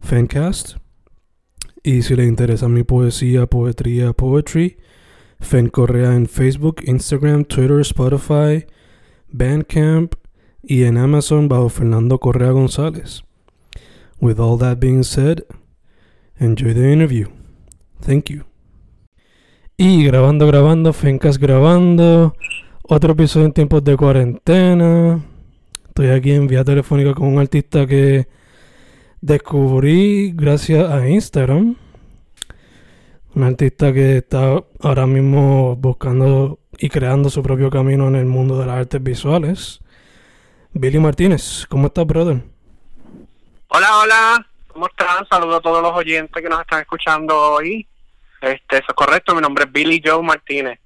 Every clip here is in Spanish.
Fancast. Y si le interesa mi poesía, poetría, poetry, Fen Correa en Facebook, Instagram, Twitter, Spotify, Bandcamp y en Amazon bajo Fernando Correa González. With all that being said, enjoy the interview. Thank you. Y grabando, grabando, Fencast grabando. Otro episodio en tiempos de cuarentena. Estoy aquí en vía telefónica con un artista que descubrí gracias a Instagram. Un artista que está ahora mismo buscando y creando su propio camino en el mundo de las artes visuales. Billy Martínez, ¿cómo estás, brother? Hola, hola, ¿cómo están? Saludos a todos los oyentes que nos están escuchando hoy. Este, eso es correcto, mi nombre es Billy Joe Martínez.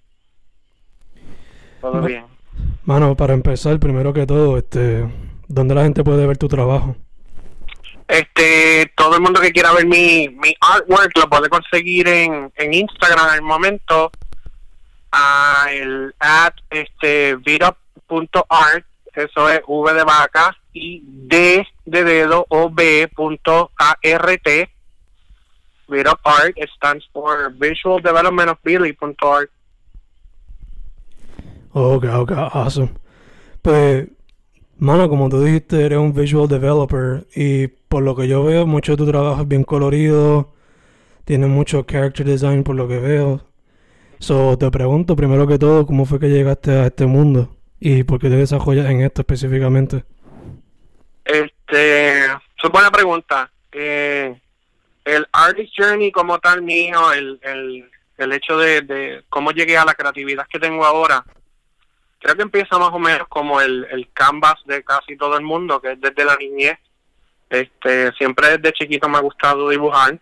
Todo bien. Mano, para empezar, primero que todo, este, ¿dónde la gente puede ver tu trabajo? Este, todo el mundo que quiera ver mi, mi artwork lo puede conseguir en, en Instagram el momento. A el at este beatup.art, eso es V de vaca y D de dedo o B punto ART. Beatup Art it stands for Visual Development of Billy punto art. Ok, ok, awesome. Pues, mano, como tú dijiste, eres un visual developer y por lo que yo veo, mucho de tu trabajo es bien colorido, tiene mucho character design por lo que veo. So, te pregunto primero que todo, ¿cómo fue que llegaste a este mundo? ¿Y por qué te desarrollas en esto específicamente? Este, es buena pregunta. Eh, el artist journey como tal mío, el, el, el hecho de, de cómo llegué a la creatividad que tengo ahora, creo que empieza más o menos como el, el canvas de casi todo el mundo, que es desde la niñez. Este, siempre desde chiquito me ha gustado dibujar.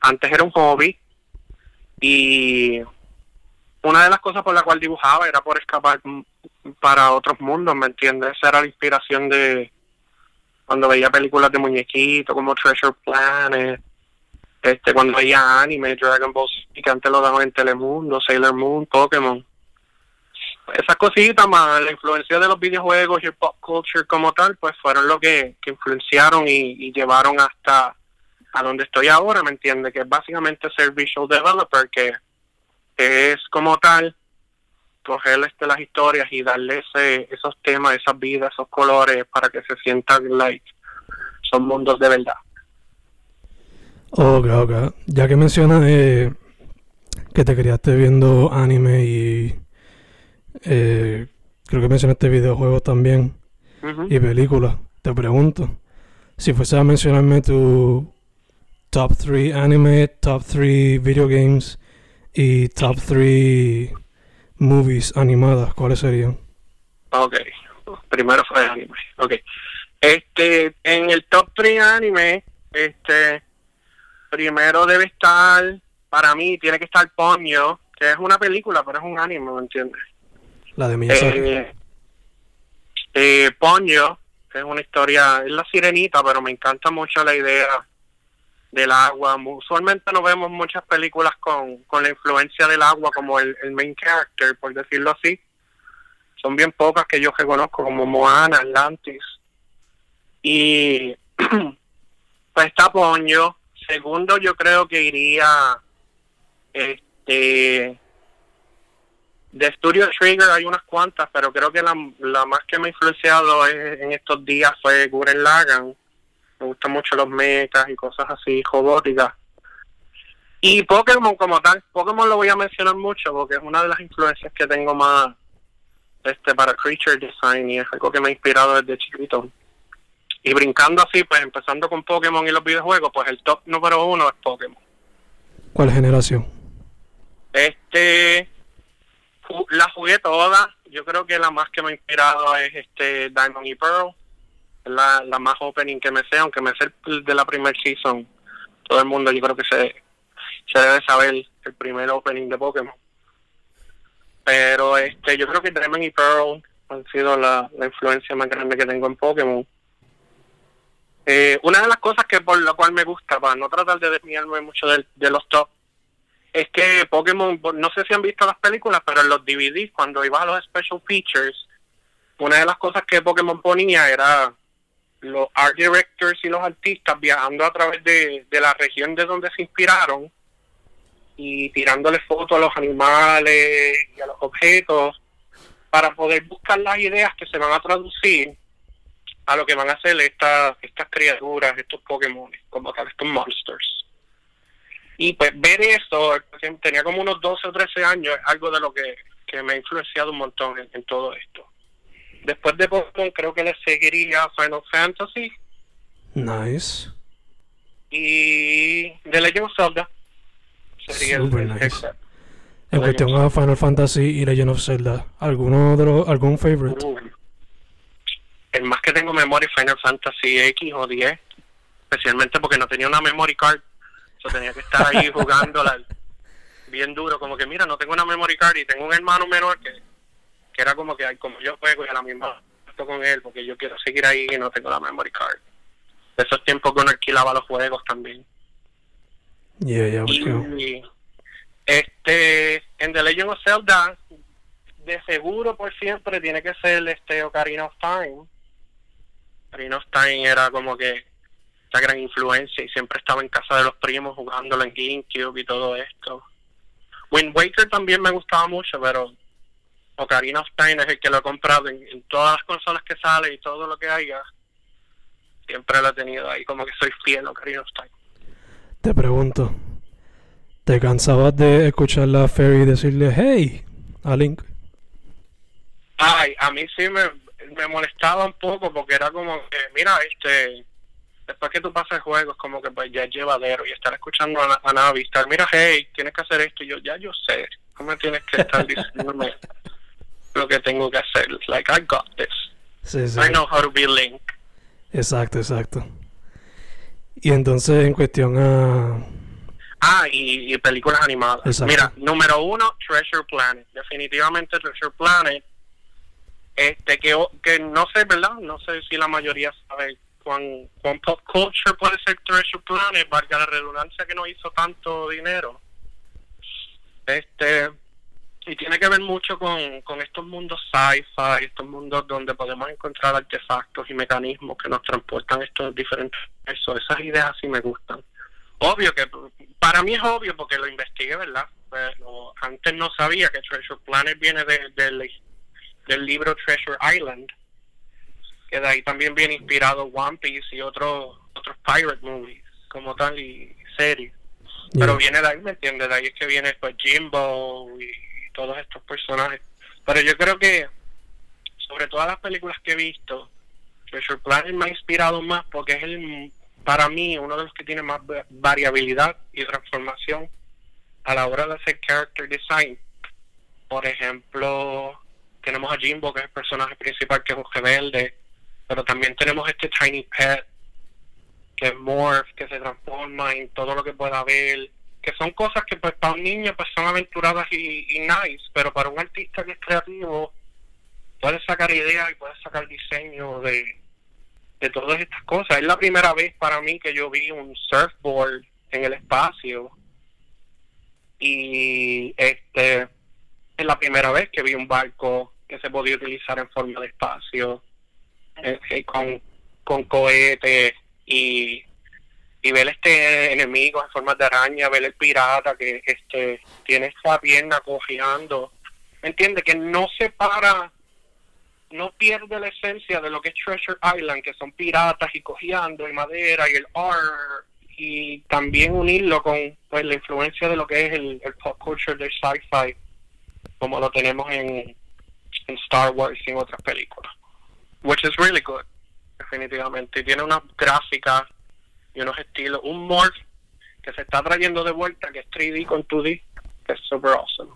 Antes era un hobby y una de las cosas por la cual dibujaba era por escapar para otros mundos, ¿me entiendes? Esa era la inspiración de, cuando veía películas de muñequitos como Treasure Planet, este, cuando veía anime, Dragon Ball Z, que antes lo daban en Telemundo, Sailor Moon, Pokémon. Esas cositas más la influencia de los videojuegos y el pop culture como tal, pues fueron lo que, que influenciaron y, llevaron hasta a donde estoy ahora, ¿me entiende? Que es básicamente ser visual developer, que, que es como tal coger este, las historias y darle ese, esos temas, esas vidas, esos colores para que se sientan like son mundos de verdad. Ok, ok. Ya que mencionas eh, que te criaste viendo anime y eh, creo que mencionaste videojuegos también y películas, te pregunto, si fuese a mencionarme tu top 3 anime, top 3 video games y top 3 movies animadas, ¿cuáles serían? Ok, primero fue anime. Ok, este, en el top 3 anime, este, primero debe estar, para mí, tiene que estar Ponyo, que es una película, pero es un anime, ¿me entiendes? La de Miyazaki. Eh, eh, Ponyo, es una historia, es la sirenita, pero me encanta mucho la idea del agua. Usualmente no vemos muchas películas con, con la influencia del agua como el, el main character, por decirlo así. Son bien pocas que yo reconozco, como Moana, Atlantis. Y pues está Ponyo. Segundo, yo creo que iría este de Studio Trigger hay unas cuantas, pero creo que la, la más que me ha influenciado es- en estos días fue Guren Lagan, me gustan mucho los mechas y cosas así, robóticas. Y Pokémon como tal, Pokémon lo voy a mencionar mucho porque es una de las influencias que tengo más este para creature design y es algo que me ha inspirado desde chiquito. Y brincando así, pues empezando con Pokémon y los videojuegos, pues el top número uno es Pokémon. ¿Cuál generación? Este, la jugué toda. Yo creo que la más que me ha inspirado es este Diamond y Pearl. La, la más opening que me sé, aunque me sé el de la primer season. Todo el mundo yo creo que se, se debe saber el primer opening de Pokémon. Pero este, yo creo que Diamond y Pearl han sido la, la influencia más grande que tengo en Pokémon. Eh, una de las cosas que por lo cual me gusta, para no tratar de desviarme mucho de, de los top, es que Pokémon, no sé si han visto las películas, pero en los DVDs, cuando iba a los special features, una de las cosas que Pokémon ponía era los art directors y los artistas viajando a través de, de la región de donde se inspiraron y tirándole fotos a los animales y a los objetos para poder buscar las ideas que se van a traducir a lo que van a hacer estas estas criaturas, estos Pokémon, como tal, estos monsters. Y pues ver eso, tenía como unos 12 o 13 años, es algo de lo que, me ha influenciado un montón en, todo esto. Después de Pokémon creo que le seguiría Final Fantasy. Nice. Y The Legend of Zelda. Sería Super nice. En cuestión a Final Fantasy y Legend of Zelda, ¿alguno de los, algún favorite? el más que tengo memoria es Final Fantasy X o 10, especialmente porque no tenía una memory card, yo tenía que estar ahí jugándola bien duro, como que mira, no tengo una memory card y tengo un hermano menor que, que era como que como yo juego y a la misma con él porque yo quiero seguir ahí y no tengo la memory card. De esos tiempos que uno alquilaba los juegos también. Yeah, yeah, y, este, en The Legend of Zelda, de seguro por siempre tiene que ser este Ocarina of Time Rino Stein era como que esa gran influencia y siempre estaba en casa de los primos jugándolo en GameCube y todo esto. Wind Waker también me gustaba mucho, pero Ocarina of Time es el que lo he comprado en, todas las consolas que sale y todo lo que haya. Siempre lo he tenido ahí, como que soy fiel a Ocarina of Time. Te pregunto, ¿te cansabas de escuchar la Fairy y decirle hey a Link? Ay, a mí sí me, me molestaba un poco porque era como que, mira, este, después que tú pasas el juego es como que pues ya es llevadero y estar escuchando a, a Navi, estar, mira, hey, tienes que hacer esto, y yo ya yo sé, ¿cómo tienes que estar diciéndome lo que tengo que hacer? Like, I got this. I know how to be Link. Exacto, exacto. Y entonces en cuestión a... Ah, y, películas animadas. Mira, número uno, Treasure Planet. Definitivamente Treasure Planet este que, que no sé, ¿verdad? No sé si la mayoría sabe cuán, pop culture puede ser Treasure Planet, valga la redundancia que no hizo tanto dinero. Este y tiene que ver mucho con, con estos mundos sci-fi, estos mundos donde podemos encontrar artefactos y mecanismos que nos transportan estos diferentes eso, esas ideas sí me gustan. Obvio que para mí es obvio porque lo investigué, ¿verdad? Pero antes no sabía que Treasure Planet viene de, de del libro Treasure Island, que de ahí también viene inspirado One Piece y otros otros pirate movies como tal y series. Pero viene de ahí, ¿me entiendes? De ahí es que viene pues Jimbo y todos estos personajes. Pero yo creo que sobre todas las películas que he visto, Treasure Planet me ha inspirado más porque es el para mí uno de los que tiene más variabilidad y transformación a la hora de hacer character design. Por ejemplo, tenemos a Jimbo, que es el personaje principal, que es un rebelde, pero también tenemos este Tiny Pet, que es Morph, que se transforma en todo lo que pueda ver, que son cosas que pues para un niño pues son aventuradas y, nice, pero para un artista que es creativo puede sacar ideas y puede sacar diseño de, de todas estas cosas. Es la primera vez para mí que yo vi un surfboard en el espacio y este es la primera vez que vi un barco que se podía utilizar en forma de espacio, eh, con, con cohetes y, y ver este enemigo en forma de araña, ver el pirata que este tiene esta pierna cojeando. ¿Me entiendes? Que no se para no pierde la esencia de lo que es Treasure Island, que son piratas y cojeando y madera y el art, y también unirlo con pues, la influencia de lo que es el, pop culture del sci-fi, como lo tenemos en, en Star Wars y en otras películas. Which is really good, definitivamente. Y tiene unas gráficas y unos estilos, un morph que se está trayendo de vuelta, que es 3D con 2D, que es super awesome.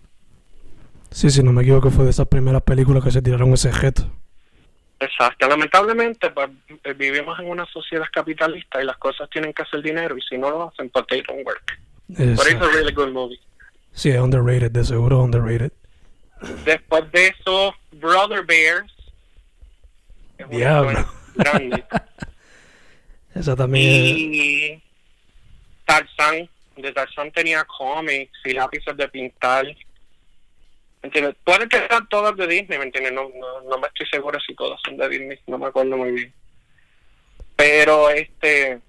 Sí, si no me equivoco, fue de esas primeras películas que se tiraron ese jet. Exacto. Lamentablemente, pues, eh, vivimos en una sociedad capitalista y las cosas tienen que hacer dinero y si no lo hacen, pues they don't work. But it's a Exacto. really good movie. Sí, es underrated, de seguro underrated. Después de eso, Brother Bears. Es Diablo. grande. Esa también y Tarzán. De Tarzán tenía cómics y lápices de pintar. ¿Entiendes? Puede que sean todas de Disney, ¿me entiendes? No, no, no me estoy seguro si todas son de Disney, no me acuerdo muy bien. Pero este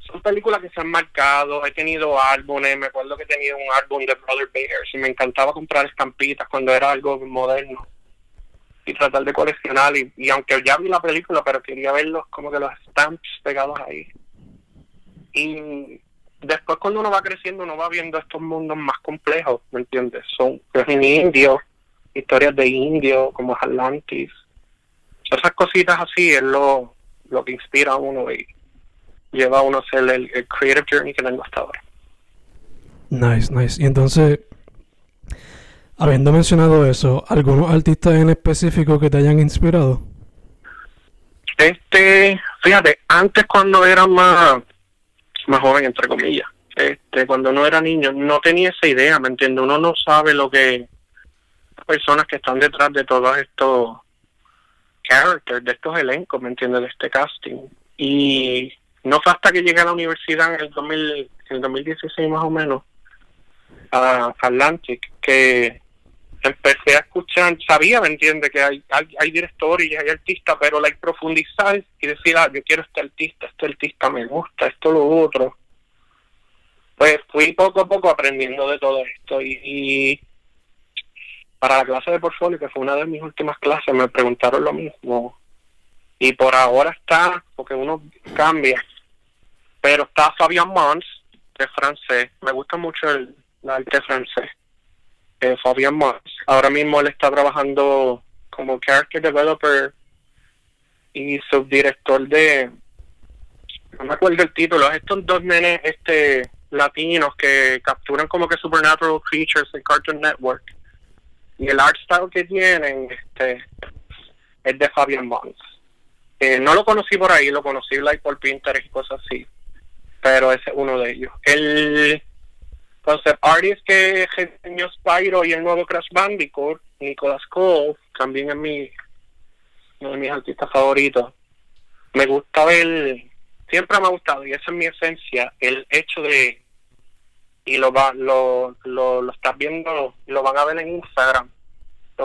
son películas que se han marcado, he tenido álbumes, me acuerdo que he tenido un álbum de Brother Bears y me encantaba comprar estampitas cuando era algo moderno y tratar de coleccionar y, aunque ya vi la película pero quería verlos como que los stamps pegados ahí y después cuando uno va creciendo uno va viendo estos mundos más complejos ¿me entiendes? son es en indio historias de indio como Atlantis esas cositas así es lo, lo que inspira a uno y lleva a uno a hacer el, el creative journey que tengo hasta ahora Nice, nice. Y entonces, habiendo mencionado eso, ¿algunos artistas en específico que te hayan inspirado? Este, fíjate, antes cuando era más, más joven, entre comillas, este, cuando no era niño, no tenía esa idea, ¿me entiendes? Uno no sabe lo que personas que están detrás de todos estos characters, de estos elencos, ¿me entiendes? De este casting. Y no fue hasta que llegué a la universidad en el, 2000, en el 2016 más o menos, a Atlantic, que empecé a escuchar, sabía, ¿me entiende? Que hay, hay, hay directores y hay artistas, pero like, profundizar y decir, ah, yo quiero este artista, este artista me gusta, esto, lo otro. Pues fui poco a poco aprendiendo de todo esto y, y para la clase de portfolio, que fue una de mis últimas clases, me preguntaron lo mismo. Y por ahora está, porque uno cambia, pero está Fabian Mons, que es francés. Me gusta mucho el, el arte francés eh, Fabian Mons. Ahora mismo él está trabajando como character developer y subdirector de no me acuerdo el título, estos dos nenes este latinos que capturan como que supernatural creatures en Cartoon Network. Y el art style que tienen este es de Fabian Mons. Eh, no lo conocí por ahí, lo conocí like, por Pinterest y cosas así. Pero ese es uno de ellos. El concept artist que diseñó Spyro y el nuevo Crash Bandicoot, Nicolas Cole, también es mi uno de mis artistas favoritos. Me gusta ver, siempre me ha gustado, y esa es mi esencia, el hecho de, y lo va, lo, lo, lo estás viendo, lo van a ver en Instagram,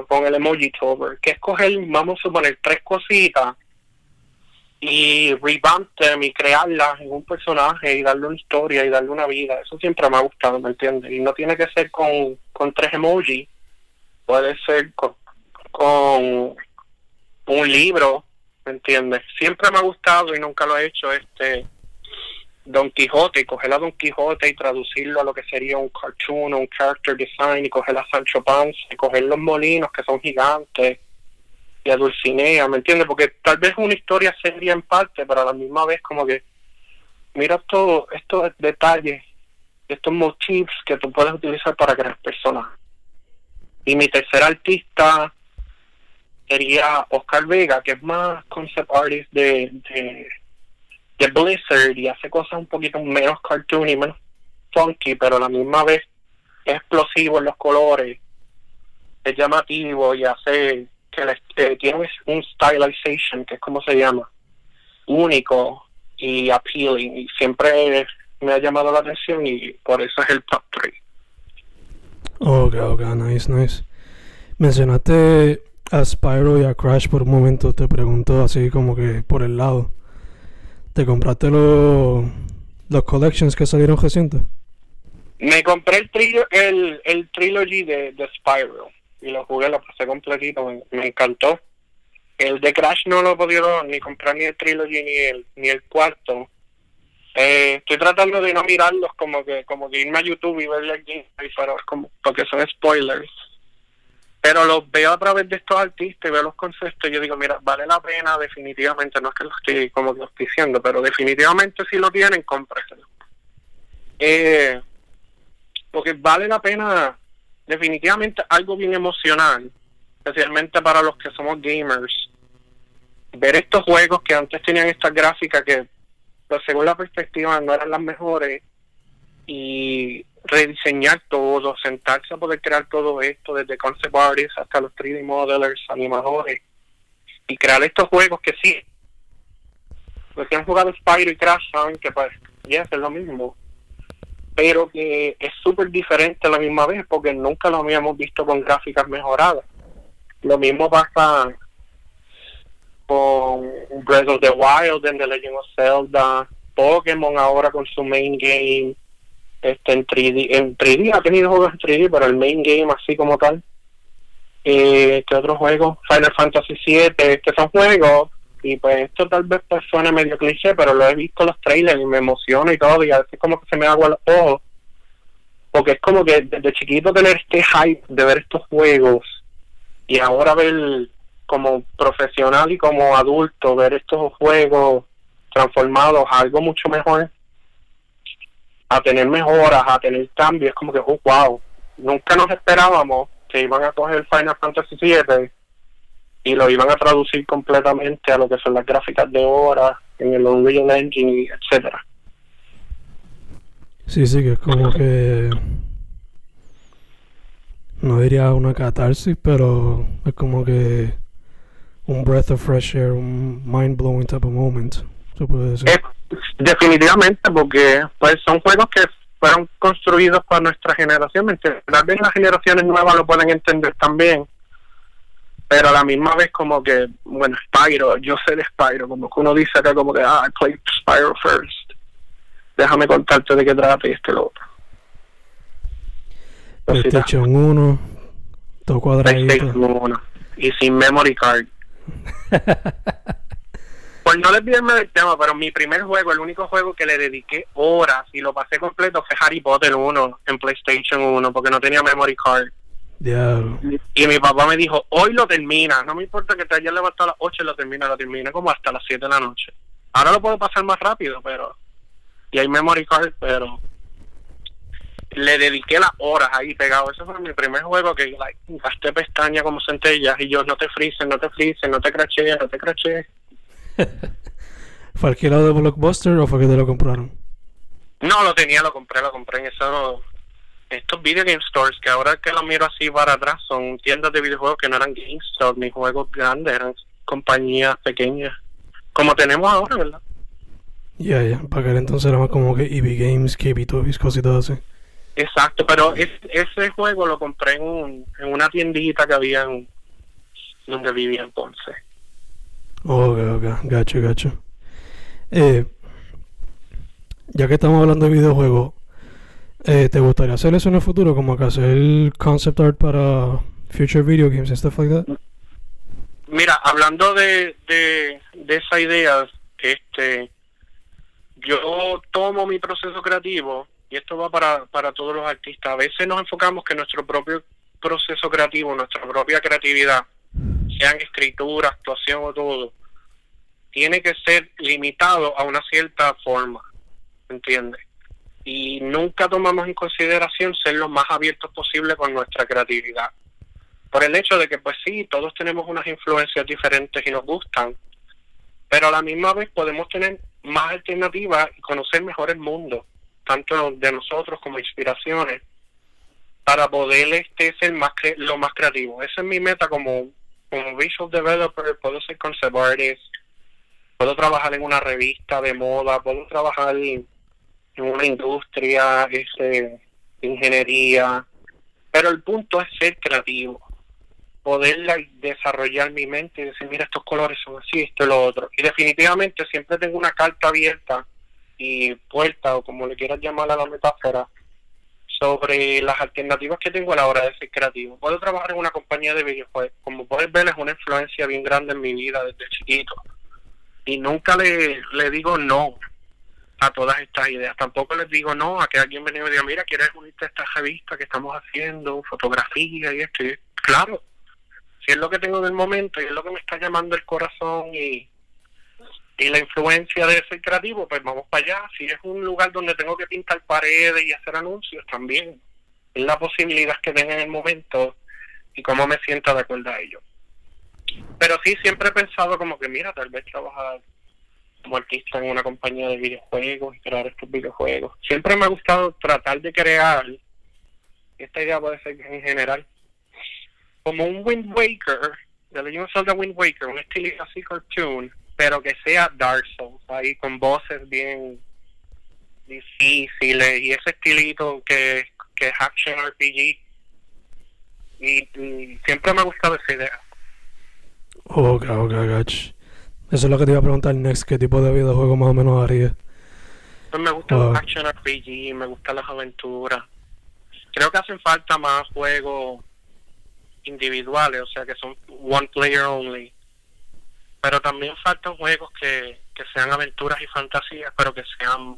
con el emoji tover, que es coger, vamos a suponer, tres cositas y revamp y crearlas en un personaje y darle una historia y darle una vida. Eso siempre me ha gustado, ¿me entiendes? Y no tiene que ser con, con tres emojis, puede ser con, con un libro, ¿me entiendes? Siempre me ha gustado y nunca lo he hecho este Don Quijote, coger a Don Quijote y traducirlo a lo que sería un cartoon o un character design y coger a Sancho Panza y coger los molinos que son gigantes y a Dulcinea, ¿me entiendes? Porque tal vez una historia seria en parte, pero a la misma vez como que mira todo estos detalles, estos motifs que tú puedes utilizar para crear personas. Y mi tercer artista sería Oscar Vega, que es más concept artist de, de, de Blizzard y hace cosas un poquito menos cartoon y menos funky, pero a la misma vez es explosivo en los colores, es llamativo y hace que le- eh, tiene un stylization, que es como se llama, único y appealing, y siempre me ha llamado la atención y por eso es el top 3. Ok, ok, nice, nice. Mencionaste a Spyro y a Crash por un momento, te pregunto así como que por el lado. ¿Te compraste los, los collections que salieron recientes? Me compré el, trillo, el, el trilogy de, de Spyro y lo jugué, lo pasé completito, me, encantó. el de Crash no lo he podido ni comprar ni el Trilogy ni el, ni el cuarto. Eh, estoy tratando de no mirarlos como que como irme a YouTube y verle gameplay, pero como porque son spoilers. Pero los veo a través de estos artistas y veo los conceptos y yo digo, mira, vale la pena definitivamente, no es que lo estoy como que diciendo, pero definitivamente si lo tienen, cómpreselo. Eh, porque vale la pena definitivamente algo bien emocional, especialmente para los que somos gamers. Ver estos juegos que antes tenían estas gráficas que, pues, según la perspectiva, no eran las mejores y rediseñar todo, sentarse a poder crear todo esto, desde concept artists hasta los 3D modelers, animadores, y crear estos juegos que sí, los que han jugado Spyro y Crash saben que pues, yes, es lo mismo, pero que es súper diferente a la misma vez porque nunca lo habíamos visto con gráficas mejoradas. Lo mismo pasa con Breath of the Wild, en The Legend of Zelda, Pokémon ahora con su main game, este en 3D, en 3D ha tenido juegos en 3D, pero el main game así como tal. Eh, ¿Qué otro juego? Final Fantasy VII, que son juegos, y pues esto tal vez pues suene medio cliché, pero lo he visto en los trailers y me emociona y todo, y a veces como que se me agua los ojos, porque es como que desde chiquito tener este hype de ver estos juegos, y ahora ver como profesional y como adulto, ver estos juegos transformados a algo mucho mejor, a tener mejoras, a tener cambios, como que, oh, wow, nunca nos esperábamos que iban a coger Final Fantasy VII y lo iban a traducir completamente a lo que son las gráficas de ahora en el Unreal Engine, etcétera. Sí, sí, que es como que no diría una catarsis, pero es como que un breath of fresh air, un mind blowing type of moment. Se puede decir. definitivamente, porque pues son juegos que fueron construidos para nuestra generación. Tal vez las generaciones nuevas lo pueden entender también, pero a la misma vez como que, bueno, Spyro, yo sé de Spyro, como que uno dice acá como que, ah, I played Spyro first. Déjame contarte de qué trata y este lo otro. PlayStation 1, todo cuadradito. PlayStation 1, y sin memory card. pues no desviarme del tema, pero mi primer juego, el único juego que le dediqué horas y lo pasé completo fue Harry Potter 1 en PlayStation 1 porque no tenía memory card. Y mi papá me dijo, hoy lo termina, no me importa que te hayas levantado a las 8 y lo termina, lo termina como hasta las 7 de la noche. Ahora lo puedo pasar más rápido, pero... Y hay memory card, pero... Le dediqué las horas ahí pegado. Ese fue mi primer juego que like, gasté pestañas como centellas y yo no te frisen, no te frisen, no te craché, no te craché. ¿Fue alquilado de Blockbuster o fue que te lo compraron? No, lo tenía, lo compré, lo compré en eso estos video game stores que ahora que lo miro así para atrás son tiendas de videojuegos que no eran game stores ni juegos grandes, eran compañías pequeñas, como tenemos ahora, ¿verdad? Ya, ya, para que entonces era más como que EV Games, KB Toys, cositas así. Exacto, pero ese juego lo compré en, en una tiendita que había en donde vivía entonces. Ok, ok, gacho, gacho. Eh, ya que estamos hablando de videojuegos, eh, ¿Te gustaría hacer eso en el futuro? Como que hacer concept art para future video games and stuff like that? Mira, hablando de, de, de esa idea, este, yo tomo mi proceso creativo y esto va para, para todos los artistas. A veces nos enfocamos que nuestro propio proceso creativo, nuestra propia creatividad, sean escritura, actuación o todo, tiene que ser limitado a una cierta forma, ¿entiendes? Y nunca tomamos en consideración ser lo más abiertos posible con nuestra creatividad. Por el hecho de que, pues sí, todos tenemos unas influencias diferentes y nos gustan, pero a la misma vez podemos tener más alternativas y conocer mejor el mundo, tanto de nosotros como inspiraciones, para poder este, ser más lo más creativo. Esa es mi meta como, como visual developer, puedo ser concept puedo trabajar en una revista de moda, puedo trabajar en en una industria, este, ingeniería, pero el punto es ser creativo, poder desarrollar mi mente y decir, mira, estos colores son así, esto y lo otro. Y definitivamente siempre tengo una carta abierta y puerta, o como le quieras llamar a la metáfora, sobre las alternativas que tengo a la hora de ser creativo. Puedo trabajar en una compañía de videojuegos. Como puedes ver, es una influencia bien grande en mi vida desde chiquito. Y nunca le, le digo no a todas estas ideas. Tampoco les digo no a que alguien venga y me diga, mira, ¿quieres unirte a esta revista que estamos haciendo? Fotografía y esto. Claro, si es lo que tengo en el momento y es lo que me está llamando el corazón y, y la influencia de ser creativo, pues vamos para allá. Si es un lugar donde tengo que pintar paredes y hacer anuncios, también. Es la posibilidad que tenga en el momento y cómo me sienta de acuerdo a ello. Pero sí, siempre he pensado como que, mira, tal vez trabajar como artista en una compañía de videojuegos y crear estos videojuegos. Siempre me ha gustado tratar de crear, esta idea puede ser en general, como un Wind Waker, de Legend of Zelda Wind Waker, un estilo así cartoon, pero que sea Dark Souls, ahí con voces bien difíciles y ese estilito que, que es Action RPG. Y, siempre me ha gustado esa idea. Ok, ok, gotcha. Eso es lo que te iba a preguntar next, ¿qué tipo de videojuego más o menos haría? Pues me gusta wow. Action RPG, me gustan las aventuras. Creo que hacen falta más juegos individuales, o sea que son one player only pero también faltan juegos que, que sean aventuras y fantasías, pero que sean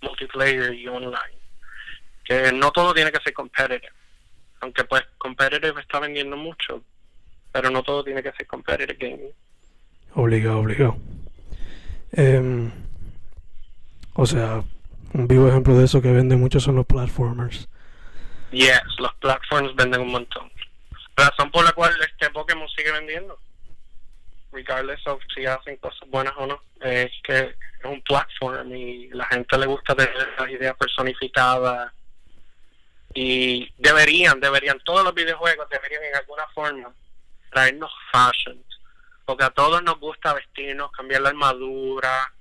multiplayer y online. Que no todo tiene que ser competitive. Aunque pues competitive está vendiendo mucho, pero no todo tiene que ser competitive gaming. Obligado, obligado. Eh, o sea, un vivo ejemplo de eso que vende mucho son los platformers. Yes, los platforms venden un montón. Razón por la cual este Pokémon sigue vendiendo regardless of si hacen cosas buenas o no, es que es un platform y la gente le gusta tener las ideas personificadas y deberían, deberían, todos los videojuegos deberían en alguna forma traernos fashion, porque a todos nos gusta vestirnos, cambiar la armadura,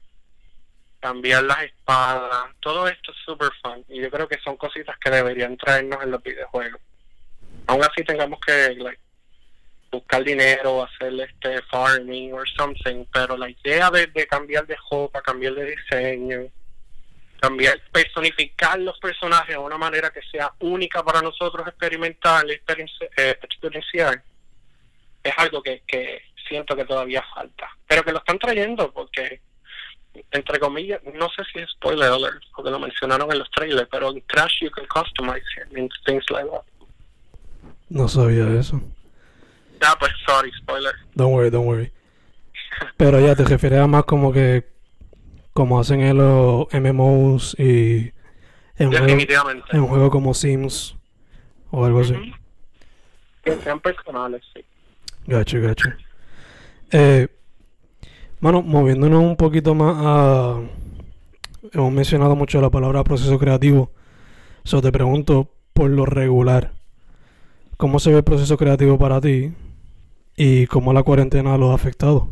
cambiar las espadas, todo esto es super fun. Y yo creo que son cositas que deberían traernos en los videojuegos. Aún así tengamos que buscar dinero, hacer este farming or something, pero la idea de, cambiar de ropa, cambiar de diseño, cambiar, personificar los personajes de una manera que sea única para nosotros experimentar, eh, experienciar, es algo que, que siento que todavía falta, pero que lo están trayendo porque entre comillas, no sé si es spoiler alert, porque lo mencionaron en los trailers, pero en Crash you can customize it, things like that. No sabía eso. Ah, pues sorry, spoiler. Don't worry, don't worry. Pero ya te refieres a más como que como hacen en los MMOs y en Definitivamente. Juego, en un juego como Sims o algo así. Que sean personales, sí. Gacho, gacho. Eh, bueno, moviéndonos un poquito más a... Hemos mencionado mucho la palabra proceso creativo. So te pregunto, por lo regular, ¿cómo se ve el proceso creativo para ti? ¿Y cómo la cuarentena lo ha afectado?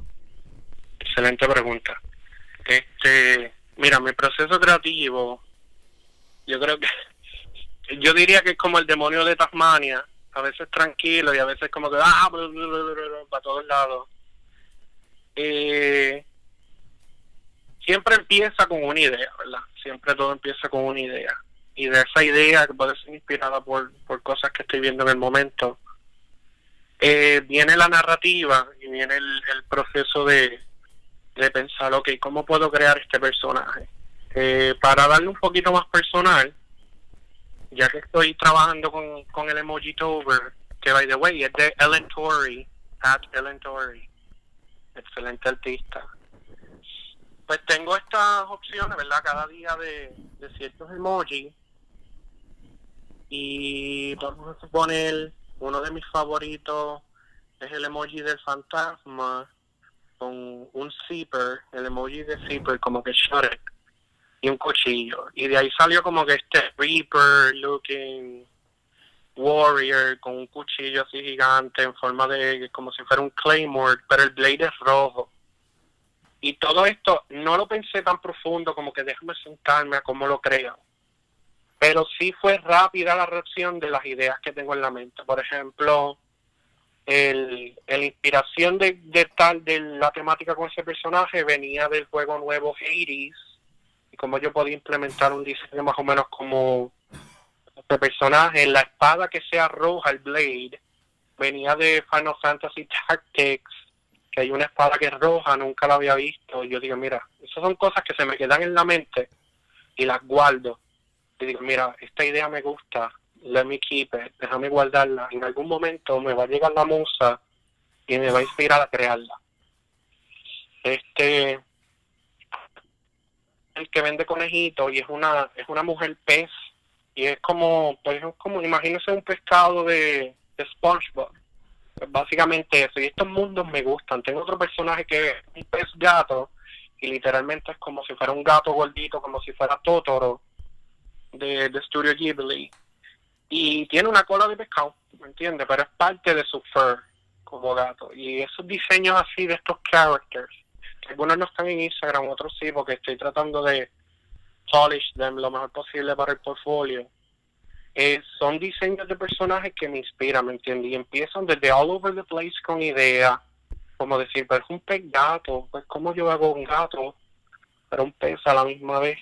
Excelente pregunta. Este, mira, mi proceso creativo, yo creo que, yo diría que es como el demonio de Tasmania, a veces tranquilo y a veces como que, ah, para todos lados. Eh, siempre empieza con una idea, ¿verdad? Siempre todo empieza con una idea. Y de esa idea que puede ser inspirada por, por cosas que estoy viendo en el momento, eh, viene la narrativa y viene el, proceso de, de pensar, ok, ¿cómo puedo crear este personaje? Eh, para darle un poquito más personal, ya que estoy trabajando con, con el emoji Tover, que by the way es de Ellen Torrey, at Ellen Torrey, excelente artista. Pues tengo estas opciones, ¿verdad? Cada día de, ciertos emojis. Y vamos a suponer uno de mis favoritos es el emoji del fantasma con un zipper, el emoji de zipper como que Shrek y un cuchillo. Y de ahí salió como que este Reaper looking warrior con un cuchillo así gigante en forma de como si fuera un claymore, pero el blade es rojo. Y todo esto no lo pensé tan profundo como que déjame sentarme a cómo lo creo pero sí fue rápida la reacción de las ideas que tengo en la mente. Por ejemplo, el, inspiración de, de, tal de la temática con ese personaje venía del juego nuevo Hades y como yo podía implementar un diseño más o menos como de personaje, la espada que sea roja, el Blade, venía de Final Fantasy Tactics, que hay una espada que es roja, nunca la había visto. Y yo digo, mira, esas son cosas que se me quedan en la mente y las guardo. Y digo, mira, esta idea me gusta, let me keep it, déjame guardarla. En algún momento me va a llegar la musa y me va a inspirar a crearla. Este, el que vende conejitos y es una, es una mujer pez y es como, pues es como, imagínese un pescado de, de SpongeBob. Pues básicamente eso. Y estos mundos me gustan. Tengo otro personaje que es un pez gato y literalmente es como si fuera un gato gordito, como si fuera Totoro de, de Studio Ghibli. Y tiene una cola de pescado, ¿me entiendes? Pero es parte de su fur como gato. Y esos diseños así de estos characters, algunos no están en Instagram, otros sí, porque estoy tratando de polish lo mejor posible para el portfolio. Eh, son diseños de personajes que me inspiran, ¿me entiendes? Y empiezan desde all over the place con ideas, como decir, pero es un pez gato, pues como yo hago un gato, pero un pez a la misma vez.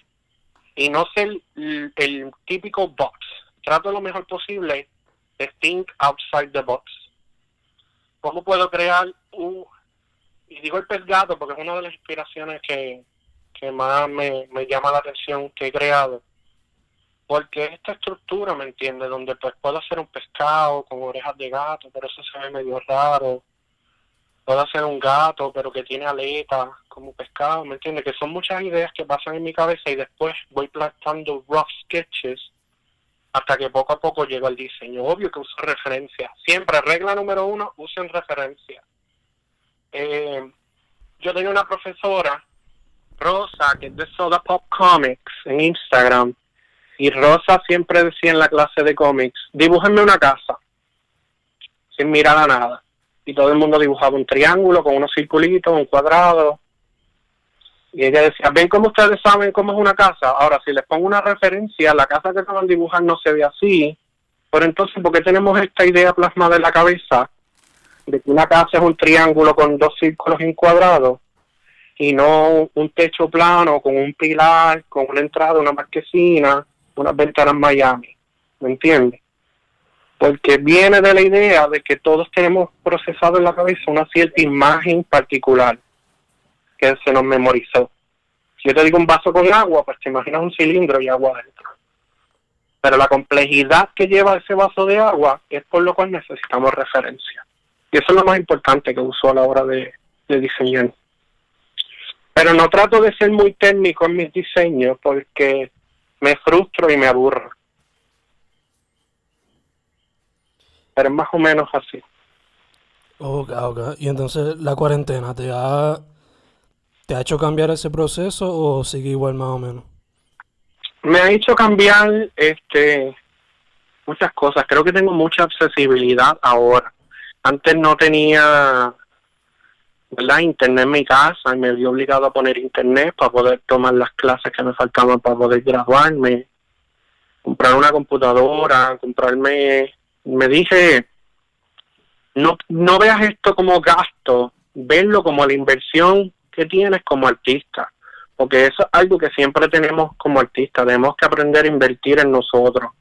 Y no ser el, el típico box. Trato lo mejor posible de think outside the box. ¿Cómo puedo crear un... Y digo el pez gato porque es una de las inspiraciones que, que más me, me llama la atención que he creado. Porque esta estructura, ¿me entiendes? Donde pues puedo hacer un pescado con orejas de gato, pero eso se ve medio raro. Puedo hacer un gato, pero que tiene aletas como pescado, ¿me entiendes? Que son muchas ideas que pasan en mi cabeza y después voy plantando rough sketches hasta que poco a poco llego al diseño. Obvio que uso referencias. Siempre, regla número uno, usen referencias. Eh, yo tenía una profesora, Rosa, que es de Soda Pop Comics en Instagram, y Rosa siempre decía en la clase de cómics, dibújenme una casa, sin mirar a nada. Y todo el mundo dibujaba un triángulo con unos circulitos, un cuadrado. Y ella decía, ven cómo ustedes saben cómo es una casa. Ahora, si les pongo una referencia, la casa que acaban de dibujar no se ve así. Pero entonces, ¿por qué tenemos esta idea plasmada en la cabeza de que una casa es un triángulo con dos círculos encuadrados y no un techo plano con un pilar, con una entrada, una marquesina, unas ventanas Miami? ¿Me entiendes? Porque viene de la idea de que todos tenemos procesado en la cabeza una cierta imagen particular que se nos memorizó. Si yo te digo un vaso con agua, pues te imaginas un cilindro y agua dentro. Pero la complejidad que lleva ese vaso de agua es por lo cual necesitamos referencia. Y eso es lo más importante que uso a la hora de, de diseñar. Pero no trato de ser muy técnico en mis diseños porque me frustro y me aburro. Pero es más o menos así. Ok, ok. Y entonces la cuarentena te ha, te ha hecho cambiar ese proceso o sigue igual más o menos? Me ha hecho cambiar este muchas cosas. Creo que tengo mucha accesibilidad ahora. Antes no tenía ¿verdad? internet en mi casa y me vi obligado a poner internet para poder tomar las clases que me faltaban para poder graduarme. Comprar una computadora, comprarme me dije, no, no veas esto como gasto, verlo como la inversión que tienes como artista, porque eso es algo que siempre tenemos como artista, tenemos que aprender a invertir en nosotros,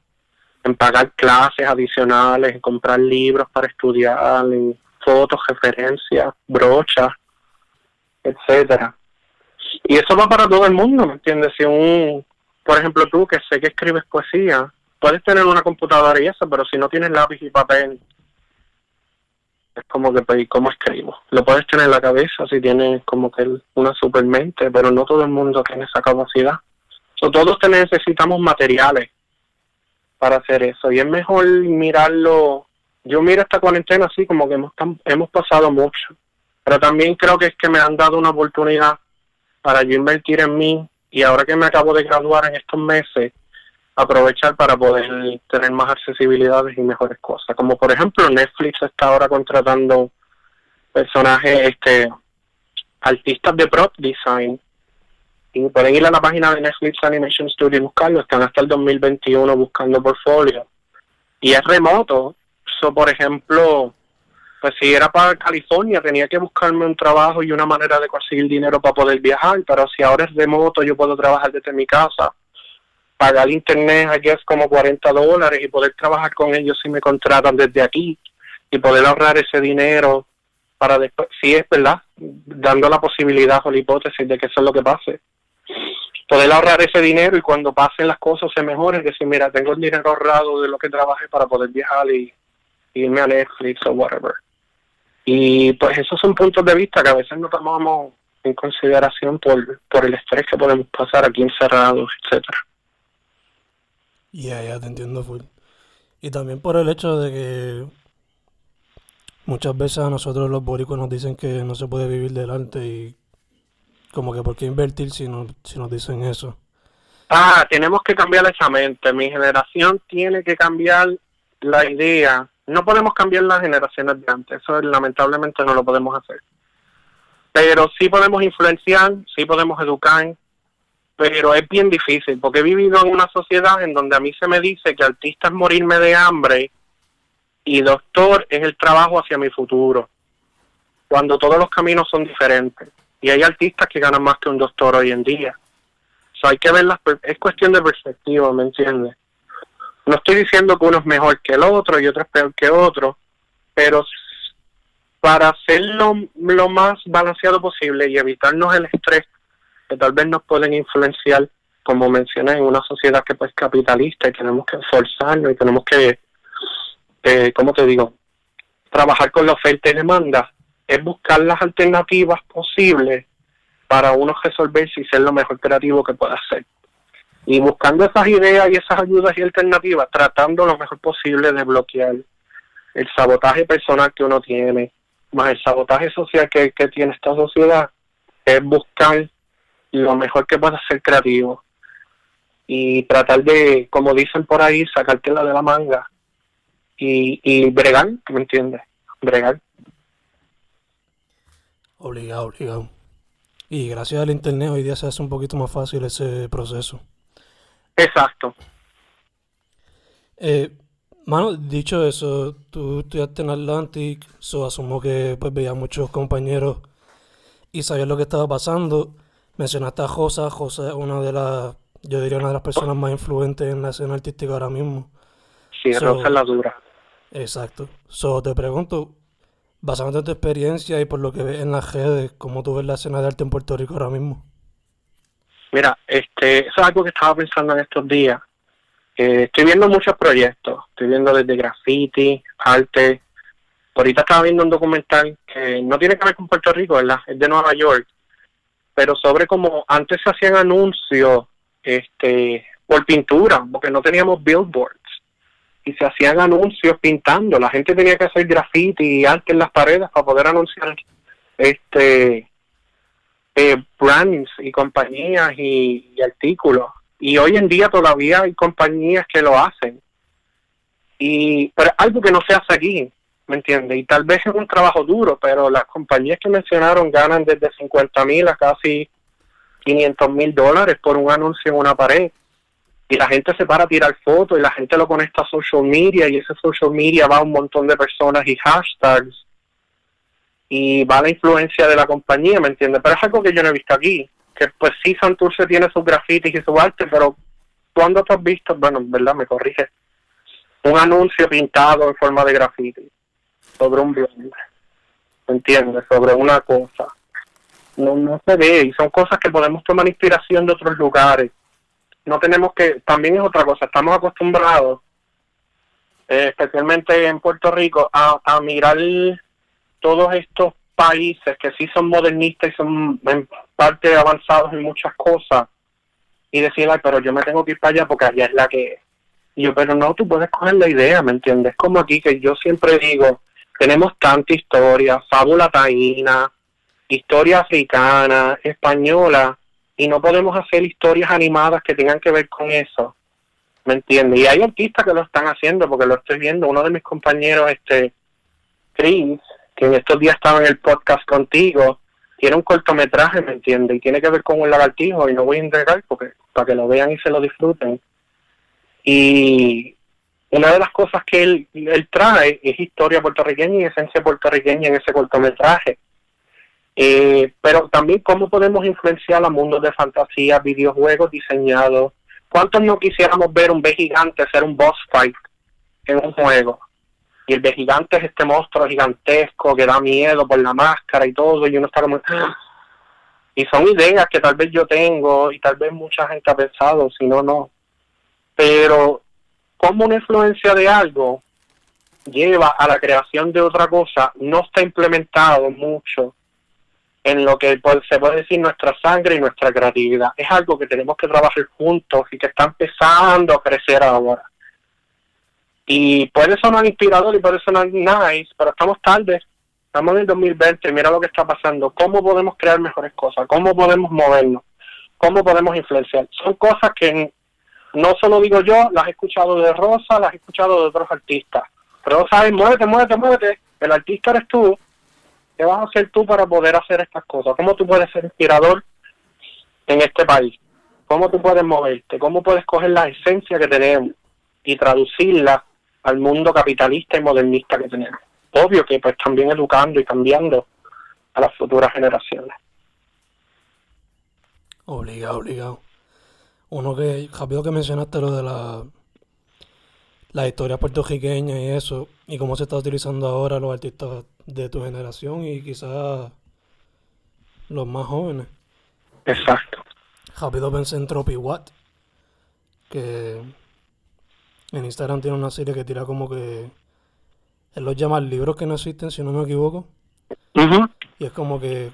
en pagar clases adicionales, en comprar libros para estudiar, en fotos, referencias, brochas, etcétera. Y eso va para todo el mundo, ¿me entiendes? Si un, por ejemplo, tú que sé que escribes poesía, puedes tener una computadora y eso, pero si no tienes lápiz y papel, es como que, pues, ¿cómo escribo? Lo puedes tener en la cabeza si tienes como que una super mente, pero no todo el mundo tiene esa capacidad. So, todos necesitamos materiales para hacer eso y es mejor mirarlo. Yo miro esta cuarentena así como que hemos, hemos pasado mucho, pero también creo que es que me han dado una oportunidad para yo invertir en mí y ahora que me acabo de graduar en estos meses, aprovechar para poder tener más accesibilidades y mejores cosas. Como por ejemplo Netflix está ahora contratando personajes, este, artistas de prop design y pueden ir a la página de Netflix Animation Studio y buscarlo. Están hasta el 2021 buscando portfolio y es remoto. Por ejemplo, pues si era para California tenía que buscarme un trabajo y una manera de conseguir dinero para poder viajar, pero si ahora es remoto yo puedo trabajar desde mi casa pagar internet aquí es como 40 dólares y poder trabajar con ellos si me contratan desde aquí y poder ahorrar ese dinero para después, si es verdad, dando la posibilidad o la hipótesis de que eso es lo que pase. Poder ahorrar ese dinero y cuando pasen las cosas se mejoren, decir, mira, tengo el dinero ahorrado de lo que trabajé para poder viajar y, irme a Netflix o whatever. Y pues esos son puntos de vista que a veces no tomamos en consideración por, por el estrés que podemos pasar aquí encerrados, etcétera. Ya, ya te entiendo full. Y también por el hecho de que muchas veces a nosotros los boricos nos dicen que no se puede vivir delante y como que por qué invertir si, no, si nos dicen eso. Ah, tenemos que cambiar esa mente. Mi generación tiene que cambiar la idea. No podemos cambiar las generaciones de antes. Eso lamentablemente no lo podemos hacer. Pero sí podemos influenciar, sí podemos educar, pero es bien difícil porque he vivido en una sociedad en donde a mí se me dice que artista es morirme de hambre y doctor es el trabajo hacia mi futuro, cuando todos los caminos son diferentes. Y hay artistas que ganan más que un doctor hoy en día. So hay que ver las, es cuestión de perspectiva, ¿me entiendes? No estoy diciendo que uno es mejor que el otro y otro es peor que otro, pero para hacerlo lo más balanceado posible y evitarnos el estrés que tal vez nos pueden influenciar, como mencioné, en una sociedad que pues capitalista y tenemos que esforzarnos y tenemos que, eh, ¿cómo te digo?, trabajar con la oferta y demanda, es buscar las alternativas posibles para uno resolver si ser lo mejor creativo que pueda ser. Y buscando esas ideas y esas ayudas y alternativas, tratando lo mejor posible de bloquear el sabotaje personal que uno tiene, más el sabotaje social que, que tiene esta sociedad, es buscar lo mejor que puedas ser creativo y tratar de, como dicen por ahí, sacártela de la manga y, y bregar, ¿me entiendes? Bregar. Obligado, obligado. Y gracias al internet hoy día se hace un poquito más fácil ese proceso. Exacto. Eh, mano, dicho eso, tú estudiaste en Atlantic, so asumo que pues veías muchos compañeros y sabías lo que estaba pasando. Mencionaste a Josa, Josa es una de las, yo diría una de las personas más influentes en la escena artística ahora mismo. Sí, Rosa es la dura. Exacto. So, te pregunto, basándote en tu experiencia y por lo que ves en las redes, ¿cómo tú ves la escena de arte en Puerto Rico ahora mismo? Mira, este, eso es algo que estaba pensando en estos días. Eh, estoy viendo muchos proyectos, estoy viendo desde graffiti, arte. Ahorita estaba viendo un documental que no tiene que ver con Puerto Rico, ¿verdad? Es de Nueva York, pero sobre cómo antes se hacían anuncios este por pintura, porque no teníamos billboards y se hacían anuncios pintando, la gente tenía que hacer graffiti y arte en las paredes para poder anunciar este eh, brands y compañías y, artículos y hoy en día todavía hay compañías que lo hacen y pero algo que no se hace aquí ¿me entiendes? Y tal vez es un trabajo duro, pero las compañías que mencionaron ganan desde 50 mil a casi 500 mil dólares por un anuncio en una pared. Y la gente se para a tirar fotos y la gente lo conecta a social media y ese social media va a un montón de personas y hashtags y va la influencia de la compañía, ¿me entiendes? Pero es algo que yo no he visto aquí, que pues sí Santurce tiene sus grafitis y su arte, pero ¿cuándo tú has visto, bueno, verdad, me corrige, un anuncio pintado en forma de graffiti? sobre un blog, ¿entiendes? Sobre una cosa. No, no se ve y son cosas que podemos tomar inspiración de otros lugares. No tenemos que, también es otra cosa, estamos acostumbrados, eh, especialmente en Puerto Rico, a mirar todos estos países que sí son modernistas y son en parte avanzados en muchas cosas y decir, Ay, pero yo me tengo que ir para allá porque allá es la que yo, pero no, tú puedes coger la idea, ¿me entiendes? Como aquí que yo siempre digo, tenemos tanta historia, fábula taína, historia africana, española, y no podemos hacer historias animadas que tengan que ver con eso. ¿Me entiendes? Y hay artistas que lo están haciendo, porque lo estoy viendo. Uno de mis compañeros, este, Chris, que en estos días estaba en el podcast contigo, tiene un cortometraje, ¿me entiendes? Y tiene que ver con un lagartijo, y no voy a entregar porque para que lo vean y se lo disfruten. Y una de las cosas que él, trae es historia puertorriqueña y esencia puertorriqueña en ese cortometraje. Eh, pero también cómo podemos influenciar a mundos de fantasía, videojuegos diseñados ¿Cuántos no quisiéramos ver un B gigante hacer un boss fight en un juego? Y el B gigante es este monstruo gigantesco que da miedo por la máscara y todo, y uno está como... ¡ah! Y son ideas que tal vez yo tengo y tal vez mucha gente ha pensado, si no, no. Pero como una influencia de algo lleva a la creación de otra cosa, no está implementado mucho en lo que se puede decir nuestra sangre y nuestra creatividad. Es algo que tenemos que trabajar juntos y que está empezando a crecer ahora. Y puede sonar inspirador y puede sonar nice, pero estamos tarde. Estamos en el 2020, mira lo que está pasando. ¿Cómo podemos crear mejores cosas? ¿Cómo podemos movernos? ¿Cómo podemos influenciar? Son cosas que no solo digo yo, las he escuchado de Rosa, las he escuchado de otros artistas. Pero sabes, muévete, muévete, muévete. El artista eres tú. ¿Qué vas a hacer tú para poder hacer estas cosas? ¿Cómo tú puedes ser inspirador en este país? ¿Cómo tú puedes moverte? ¿Cómo puedes coger la esencia que tenemos y traducirla al mundo capitalista y modernista que tenemos? Obvio que pues también educando y cambiando a las futuras generaciones. Obligado, obligado. Uno que, rápido que mencionaste lo de la, la historia puertorriqueña y eso, y cómo se está utilizando ahora los artistas de tu generación y quizás los más jóvenes. Exacto. Rápido pensé en Tropi Watt, que en Instagram tiene una serie que tira como que él los llama libros que no existen, si no me equivoco. Y es como que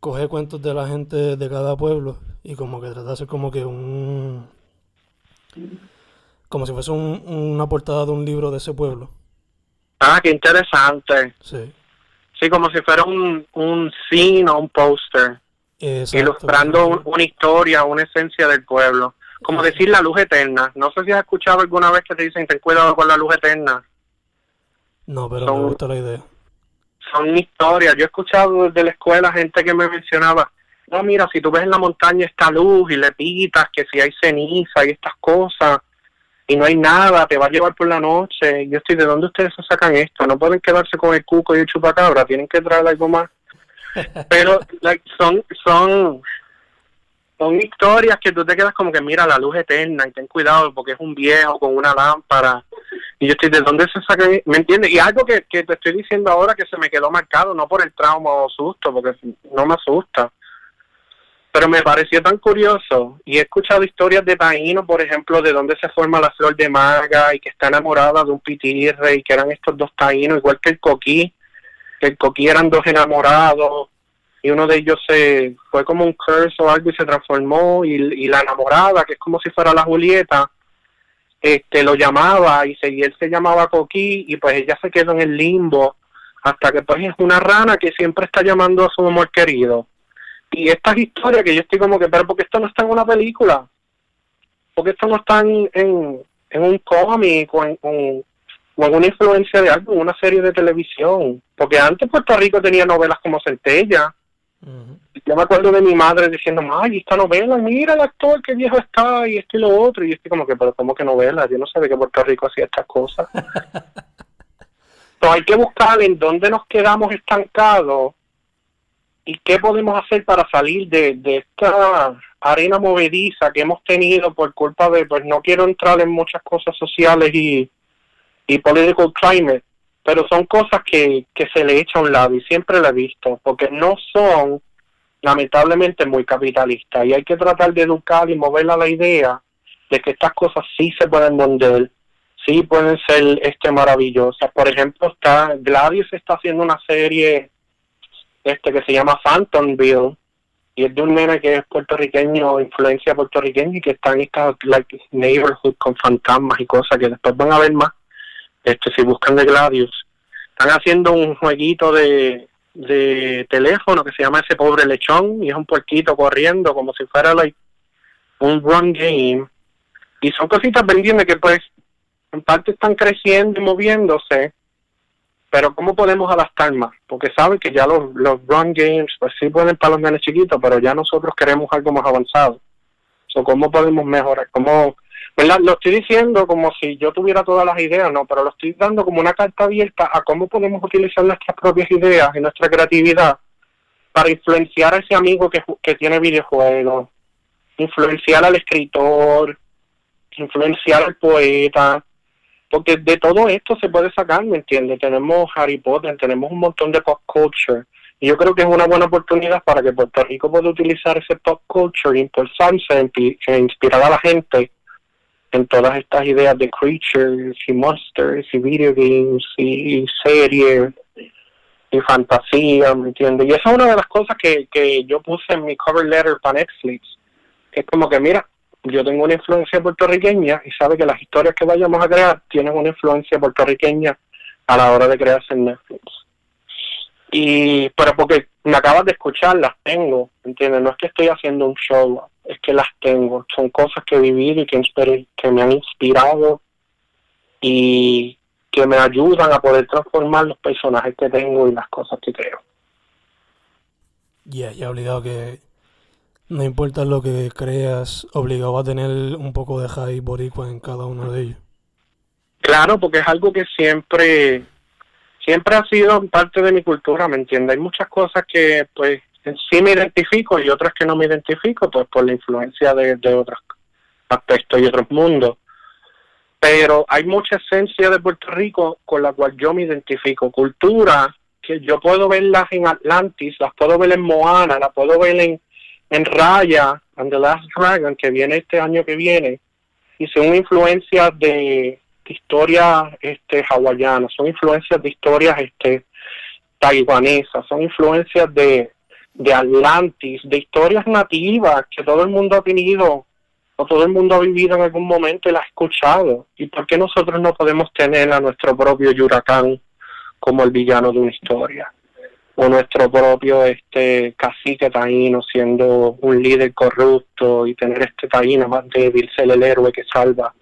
coge cuentos de la gente de cada pueblo y como que trata de hacer como que un... como si fuese una portada de un libro de ese pueblo. Ah, qué interesante. Sí. Sí, como si fuera un, un scene o un póster. Ilustrando una historia, una esencia del pueblo. Como decir la luz eterna. No sé si has escuchado alguna vez que te dicen ten cuidado con la luz eterna. No, pero me gusta la idea. Son historias. Yo he escuchado desde la escuela gente que me mencionaba, no, mira, si tú ves en la montaña esta luz y le pitas que si hay ceniza y estas cosas y no hay nada, te va a llevar por la noche. Yo estoy, ¿de dónde ustedes sacan esto? No pueden quedarse con el cuco y el chupacabra, tienen que traer algo más. Pero son, son, son historias que tú te quedas como que mira la luz eterna y ten cuidado porque es un viejo con una lámpara. Y yo estoy, ¿de dónde se saca? ¿Me entiendes? Y algo que, que te estoy diciendo ahora que se me quedó marcado, no por el trauma o susto, porque no me asusta, pero me pareció tan curioso y he escuchado historias de Taíno, por ejemplo, de dónde se forma la flor de maga y que está enamorada de un pitirre y que eran estos dos taínos, igual que el coquí, que el coquí eran dos enamorados y uno de ellos se fue como un curse o algo y se transformó y, la enamorada, que es como si fuera la Julieta, este lo llamaba y, y él se llamaba Coquí y pues ella se quedó en el limbo hasta que pues es una rana que siempre está llamando a su amor querido y estas historias que yo estoy como que, pero porque esto no está en una película? porque esto no está en, en, un cómic o en, o en una influencia de algo, en una serie de televisión? Porque antes Puerto Rico tenía novelas como Centella. Yo me acuerdo de mi madre diciendo, ay, esta novela, mira el actor, qué viejo está, y esto y lo otro. Y yo estoy como que, pero ¿cómo que novela? Yo no sabía que Puerto Rico hacía estas cosas. Entonces hay que buscar en dónde nos quedamos estancados ¿Y qué podemos hacer para salir de, esta arena movediza que hemos tenido por culpa de, pues no quiero entrar en muchas cosas sociales y, y political climate, pero son cosas que, que se le echa a un lado y siempre lo he visto, porque no son lamentablemente muy capitalistas y hay que tratar de educar y mover a la idea de que estas cosas sí se pueden vender, sí pueden ser este maravillosas. Por ejemplo, está Gladys está haciendo una serie este que se llama Phantomville y es de un nene que es puertorriqueño, influencia puertorriqueña y que está en esta like, neighborhood con fantasmas y cosas que después van a ver más este si buscan de Gladius. Están haciendo un jueguito de, de teléfono que se llama Ese Pobre Lechón y es un puerquito corriendo como si fuera like, un run game y son cositas vendiendo que pues en parte están creciendo y moviéndose pero ¿cómo podemos adaptar más? Porque saben que ya los, los run games, pues sí pueden para los nenes chiquitos, pero ya nosotros queremos algo más avanzado. So, ¿Cómo podemos mejorar? ¿Cómo, ¿verdad? Lo estoy diciendo como si yo tuviera todas las ideas, no, pero lo estoy dando como una carta abierta a cómo podemos utilizar nuestras propias ideas y nuestra creatividad para influenciar a ese amigo que, que tiene videojuegos, influenciar al escritor, influenciar al poeta, porque de todo esto se puede sacar, ¿me entiendes? Tenemos Harry Potter, tenemos un montón de pop culture, y yo creo que es una buena oportunidad para que Puerto Rico pueda utilizar ese pop culture, impulsarse, e inspirar a la gente en todas estas ideas de creatures y monsters y video games y, series y fantasía, ¿me entiendes? Y esa es una de las cosas que, que yo puse en mi cover letter para Netflix. Es como que, mira, yo tengo una influencia puertorriqueña y sabe que las historias que vayamos a crear tienen una influencia puertorriqueña a la hora de crearse en Netflix. Y, pero porque me acabas de escuchar, las tengo, ¿entiendes? No es que estoy haciendo un show, es que las tengo. Son cosas que he vivido y que, que me han inspirado y que me ayudan a poder transformar los personajes que tengo y las cosas que creo. Ya, ya obligado que no importa lo que creas, obligado a tener un poco de high boricua en cada uno de ellos. Claro, porque es algo que siempre, siempre ha sido parte de mi cultura, ¿me entiendes? Hay muchas cosas que, pues, sí me identifico y otras que no me identifico, pues, por la influencia de, de otros aspectos y otros mundos. Pero hay mucha esencia de Puerto Rico con la cual yo me identifico. Cultura que yo puedo verlas en Atlantis, las puedo ver en Moana, las puedo ver en en Raya and the Last Dragon, que viene este año que viene, y son influencias de, historias este, hawaianas, son influencias de historias este, taiwanesas, son influencias de, de Atlantis, de historias nativas que todo el mundo ha tenido o todo el mundo ha vivido en algún momento y las ha escuchado. ¿Y por qué nosotros no podemos tener a nuestro propio Yuracán como el villano de una historia? o nuestro propio este cacique taíno siendo un líder corrupto y tener este taíno más débil el héroe que salva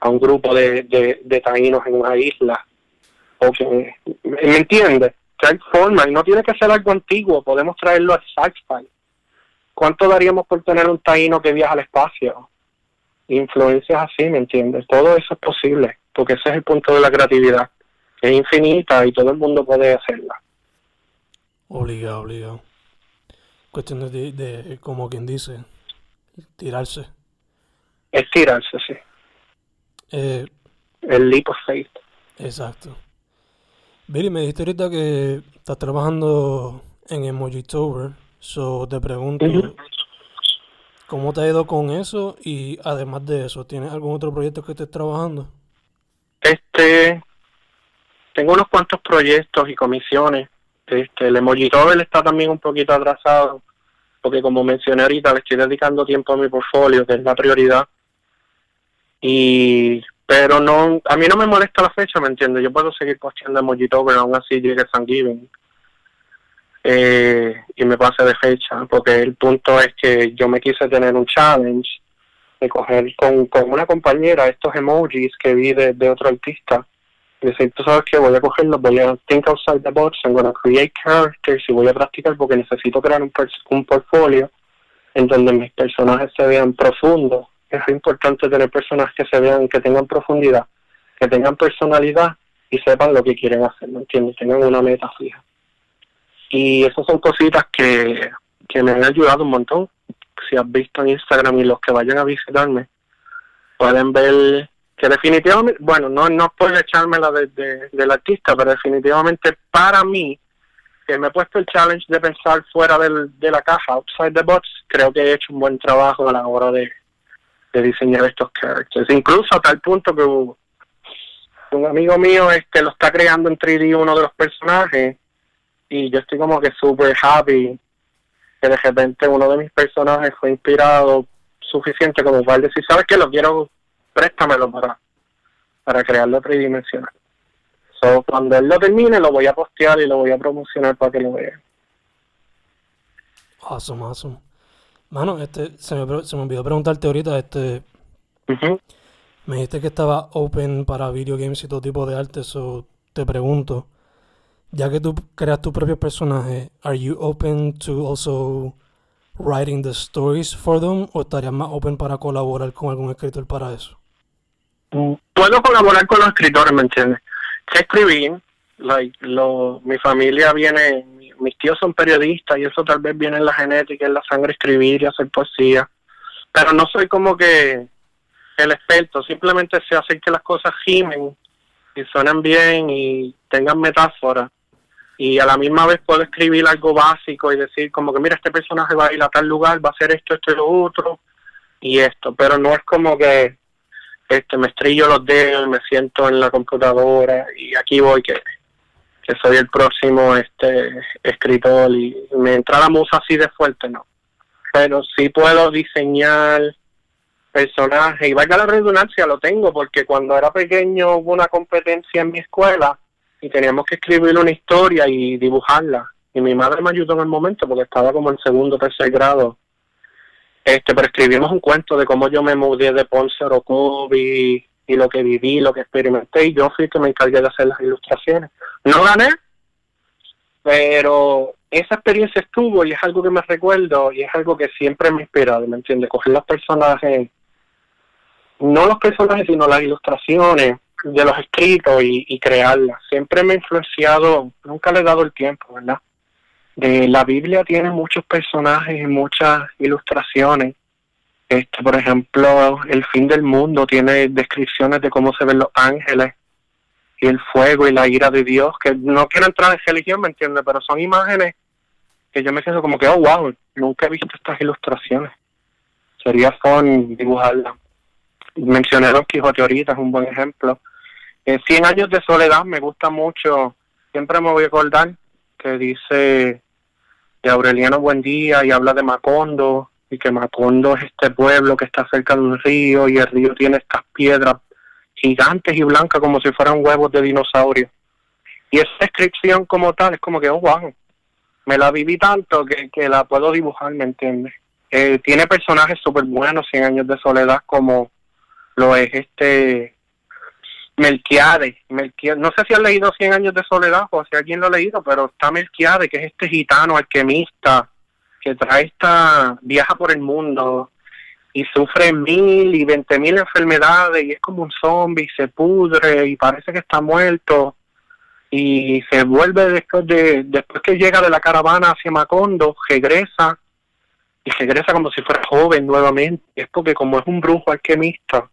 a un grupo de, de, taínos en una isla. O que, ¿Me entiendes? Forma y no tiene que ser algo antiguo, podemos traerlo al sci-fi. ¿Cuánto daríamos por tener un taíno que viaja al espacio? Influencias así, ¿me entiendes? Todo eso es posible, porque ese es el punto de la creatividad, es infinita y todo el mundo puede hacerla. Obligado, obligado. Cuestión de, de, como quien dice, tirarse. Es tirarse, sí. Eh, el leap of faith. Exacto. Billy, me dijiste ahorita que estás trabajando en Emojitober, so te pregunto, ¿cómo te ha ido con eso? Y además de eso, ¿tienes algún otro proyecto que estés trabajando? Este, tengo unos cuantos proyectos y comisiones este, el emoji está también un poquito atrasado, porque como mencioné ahorita, le estoy dedicando tiempo a mi portfolio, que es la prioridad. Y pero no, a mí no me molesta la fecha, ¿me entiendes? Yo puedo seguir posteando emoji pero aún así llegue San Giving. Eh, y me pase de fecha, porque el punto es que yo me quise tener un challenge de coger con, con una compañera estos emojis que vi de, de otro artista y decir, tú sabes que voy a cogerlos, voy a think outside the box, I'm to create characters y voy a practicar porque necesito crear un, un portfolio en donde mis personajes se vean profundos. Es importante tener personajes que se vean, que tengan profundidad, que tengan personalidad y sepan lo que quieren hacer, ¿me entiendes? Tengan una meta fija. Y esas son cositas que, que me han ayudado un montón. Si has visto en Instagram y los que vayan a visitarme, pueden ver que definitivamente, bueno, no, no puedo echármela de, de, del artista, pero definitivamente para mí, que me he puesto el challenge de pensar fuera del, de la caja, outside the box, creo que he hecho un buen trabajo a la hora de, de diseñar estos characters. Incluso a tal punto que un amigo mío este lo está creando en 3D uno de los personajes y yo estoy como que super happy que de repente uno de mis personajes fue inspirado suficiente como para decir, ¿sabes que Lo quiero préstamelo para, para crearlo tridimensional. So, cuando él lo termine, lo voy a postear y lo voy a promocionar para que lo vean. Awesome, awesome. Mano, este, se me, se me olvidó preguntarte ahorita, este... Me dijiste que estaba open para video games y todo tipo de arte, so te pregunto, ya que tú creas tu propio personaje, are you open to also writing the stories for them o estarías más open para colaborar con algún escritor para eso? puedo colaborar con los escritores, ¿me entiendes? Sé escribir, like, lo, mi familia viene, mis tíos son periodistas y eso tal vez viene en la genética, en la sangre escribir y hacer poesía, pero no soy como que el experto, simplemente se hace que las cosas gimen y suenan bien y tengan metáfora. Y a la misma vez puedo escribir algo básico y decir como que mira, este personaje va a ir a tal lugar, va a hacer esto, esto y lo otro y esto, pero no es como que este me estrillo los dedos y me siento en la computadora y aquí voy que, que soy el próximo este escritor y me entra la musa así de fuerte, no. Pero sí puedo diseñar personajes y valga la redundancia, lo tengo porque cuando era pequeño hubo una competencia en mi escuela y teníamos que escribir una historia y dibujarla. Y mi madre me ayudó en el momento porque estaba como en segundo o tercer grado este, pero escribimos un cuento de cómo yo me mudé de Ponce a Orocovi y lo que viví, lo que experimenté, y yo fui que me encargué de hacer las ilustraciones. No gané, pero esa experiencia estuvo y es algo que me recuerdo y es algo que siempre me ha inspirado, ¿me entiendes? Coger los personajes, no los personajes, sino las ilustraciones de los escritos y, y crearlas. Siempre me ha influenciado, nunca le he dado el tiempo, ¿verdad? de la Biblia tiene muchos personajes y muchas ilustraciones. Este, por ejemplo, el fin del mundo tiene descripciones de cómo se ven los ángeles y el fuego y la ira de Dios, que no quiero entrar en religión, ¿me entiendes? Pero son imágenes que yo me siento como que, oh, wow, nunca he visto estas ilustraciones. Sería fun dibujarlas. Mencioné Don Quijote ahorita, es un buen ejemplo. En Cien años de soledad me gusta mucho, siempre me voy a acordar que dice de Aureliano Buendía y habla de Macondo y que Macondo es este pueblo que está cerca de un río y el río tiene estas piedras gigantes y blancas como si fueran huevos de dinosaurio. Y esa descripción como tal es como que, oh, wow, me la viví tanto que, que la puedo dibujar, ¿me entiendes? Eh, tiene personajes súper buenos, Cien años de soledad, como lo es este Melquiades, no sé si has leído Cien años de soledad o si alguien lo ha leído, pero está Melquiades, que es este gitano alquimista trae esta, viaja por el mundo y sufre mil y veinte mil enfermedades y es como un zombie, se pudre y parece que está muerto y se vuelve después de después que llega de la caravana hacia Macondo, regresa y regresa como si fuera joven nuevamente, es porque como es un brujo alquimista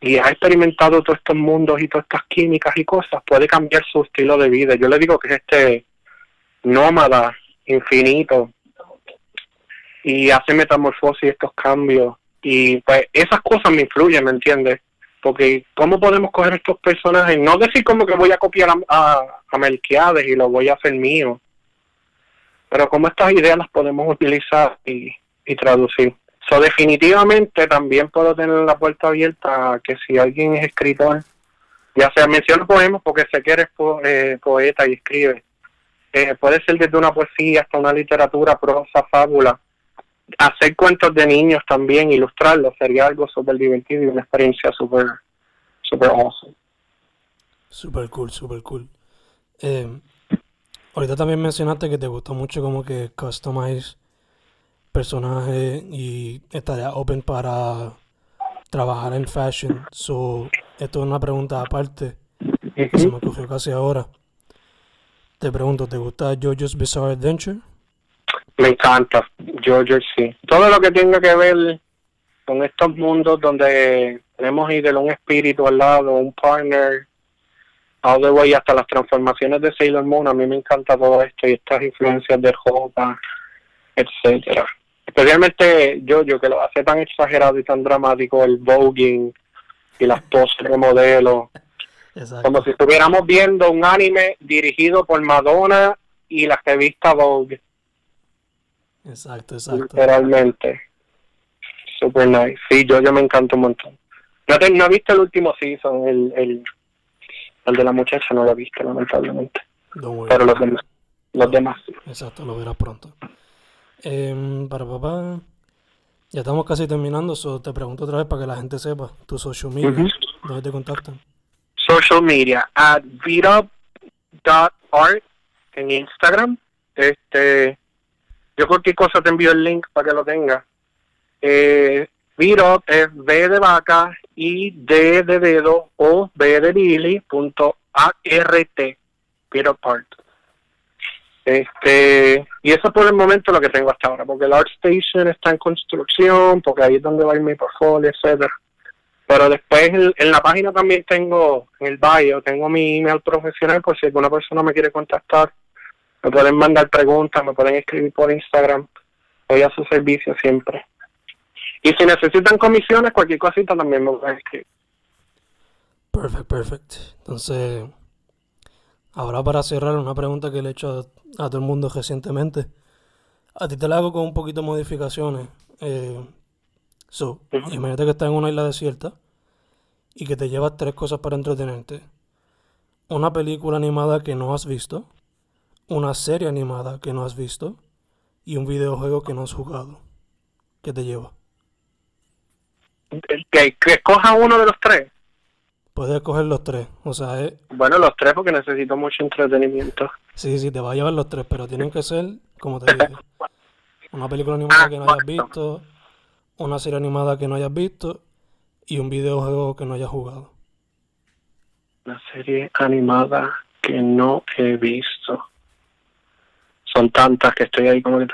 y ha experimentado todos estos mundos y todas estas químicas y cosas, puede cambiar su estilo de vida. Yo le digo que es este nómada infinito y hace metamorfosis estos cambios. Y pues esas cosas me influyen, ¿me entiendes? Porque ¿cómo podemos coger estos personajes? No decir como que voy a copiar a, a, Melquiades y lo voy a hacer mío, pero cómo estas ideas las podemos utilizar y, y traducir. So, definitivamente también puedo tener la puerta abierta a que si alguien es escritor, ya sea menciono poemas porque sé que eres eh, poeta y escribe, eh, puede ser desde una poesía hasta una literatura, prosa, fábula, hacer cuentos de niños también, ilustrarlos, sería algo súper divertido y una experiencia súper, súper awesome. Súper cool, súper cool. Eh, ahorita también mencionaste que te gusta mucho como que customize personaje y estaría open para trabajar en fashion. So, esto es una pregunta aparte que se me ocurrió casi ahora. Te pregunto, ¿te gusta JoJo's Bizarre Adventure? Me encanta, JoJo sí. Todo lo que tenga que ver con estos mundos donde tenemos de un espíritu al lado, un partner, all the way hasta las transformaciones de Sailor Moon, a mí me encanta todo esto y estas influencias de Jota, etcétera especialmente yo, yo que lo hace tan exagerado y tan dramático, el voguing y las poses de modelo. Como si estuviéramos viendo un anime dirigido por Madonna y la revista Vogue. Exacto, exacto. Literalmente. Super nice. Sí, yo, yo me encanta un montón. No, te, no he visto el último season, el, el, el de la muchacha no lo he visto, lamentablemente. Pero los demás, los demás. Exacto, lo verás pronto. Eh, para papá. Ya estamos casi terminando, so te pregunto otra vez para que la gente sepa tu social media, ¿dónde te contactan? Social media, at art en Instagram. Este, yo cualquier cosa te envío el link para que lo tengas. Eh, es B de vaca y D de dedo o B de Billy punto ART, Art. Este, y eso por el momento lo que tengo hasta ahora, porque el Art Station está en construcción, porque ahí es donde va a ir mi portfolio, etcétera. Pero después en, en la página también tengo, en el bio, tengo mi email profesional por si alguna persona me quiere contactar. Me pueden mandar preguntas, me pueden escribir por Instagram. Estoy a su servicio siempre. Y si necesitan comisiones, cualquier cosita también me pueden escribir. Perfect, perfect. Entonces, ahora para cerrar, una pregunta que le he hecho a, a todo el mundo recientemente. A ti te la hago con un poquito de modificaciones. Eh, so, imagínate que estás en una isla desierta y que te llevas tres cosas para entretenerte. Una película animada que no has visto, una serie animada que no has visto y un videojuego que no has jugado. ¿Qué te lleva? Que, que escoja uno de los tres. Puedes escoger los tres. O sea, es, Bueno, los tres porque necesito mucho entretenimiento. Sí, sí, te va a llevar los tres, pero tienen que ser, como te dije, una película animada que no hayas visto, una serie animada que no hayas visto y un videojuego que no hayas jugado. Una serie animada que no he visto. Son tantas que estoy ahí como que.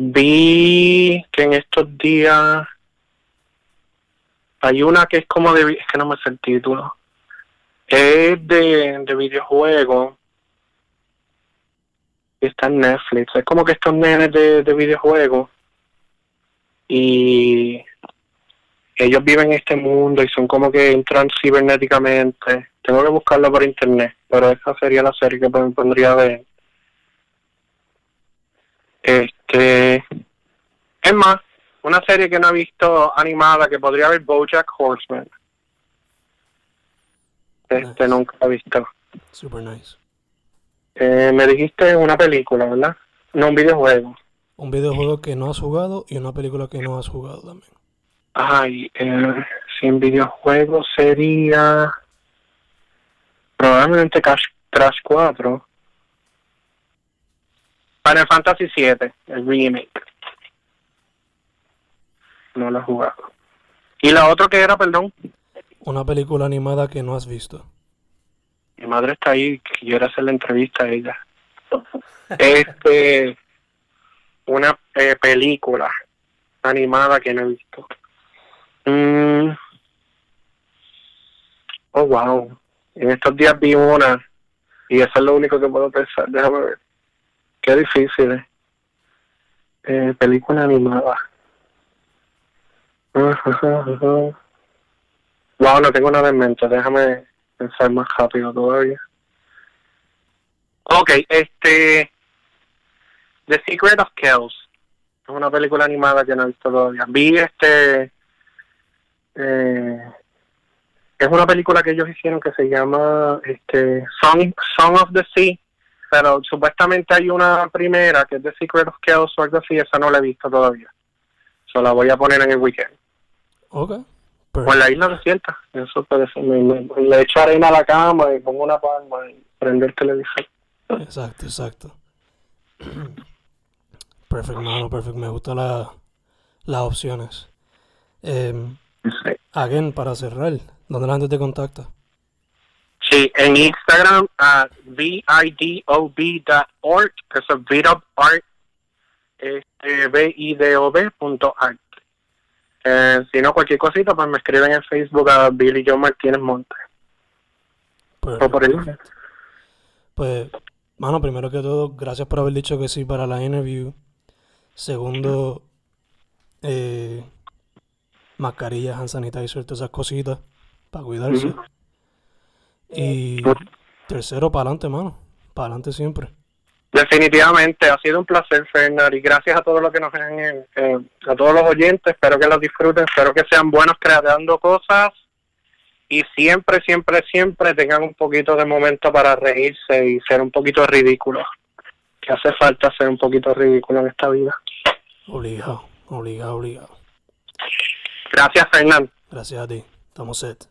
Vi que en estos días hay una que es como de... Es que no me sé el título. Es de, de videojuego. Está en Netflix. Es como que estos nenes de, de videojuegos. Y ellos viven en este mundo y son como que entran cibernéticamente. Tengo que buscarlo por internet, pero esa sería la serie que me pondría a ver. Este, es más, una serie que no he visto animada que podría ver BoJack Horseman. Este Nice. nunca he visto. Super nice. Eh, me dijiste una película, ¿verdad? No un videojuego. Un videojuego que no has jugado y una película que no has jugado también. Ay, eh, sin videojuego sería probablemente Crash 4. Final Fantasy 7, el remake. No lo he jugado. ¿Y la otra que era, perdón? Una película animada que no has visto. Mi madre está ahí, quiero hacer la entrevista a ella. Este, una eh, película animada que no he visto. Mm. Oh, wow. En estos días vi una y eso es lo único que puedo pensar. Déjame ver. Qué difícil. ¿eh? Eh, película animada. Wow, no tengo nada en mente. Déjame pensar más rápido todavía. Ok, este. The Secret of Kells. Es una película animada que no he visto todavía. Vi este. Eh, es una película que ellos hicieron que se llama este Song, Song of the Sea. Pero supuestamente hay una primera que es The Secret of Kells o algo así. Esa no la he visto todavía. So la voy a poner en el weekend. Ok. O en Perfect. la isla desierta. Eso puede ser. Me, me- le echo arena a la cama y pongo una palma y prendo el televisor. Exacto, exacto. Perfect, mano, perfect. Me gustan la, las opciones. Eh, Again, para cerrar, ¿dónde la gente te contacta? Sí, en Instagram a vidob.org, que es vidob art, este, b-i-d-o-b punto art. Eh, si no, cualquier cosita, pues me escriben en Facebook a Billy John Martínez Monte. O por Perfect. Pues, mano, primero que todo, gracias por haber dicho que sí para la interview. Segundo, eh, mascarillas, hand sanitizer, todas esas cositas para cuidarse. Y tercero, para adelante, mano. Para adelante siempre. Definitivamente, ha sido un placer, Fernando, y gracias a todos los que nos ven, eh, eh, a todos los oyentes, espero que los disfruten, espero que sean buenos creando cosas y siempre, siempre, siempre tengan un poquito de momento para reírse y ser un poquito ridículos, que hace falta ser un poquito ridículo en esta vida. Obligado, obligado, obligado. Gracias, Fernando. Gracias a ti. Estamos set.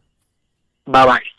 Bye bye.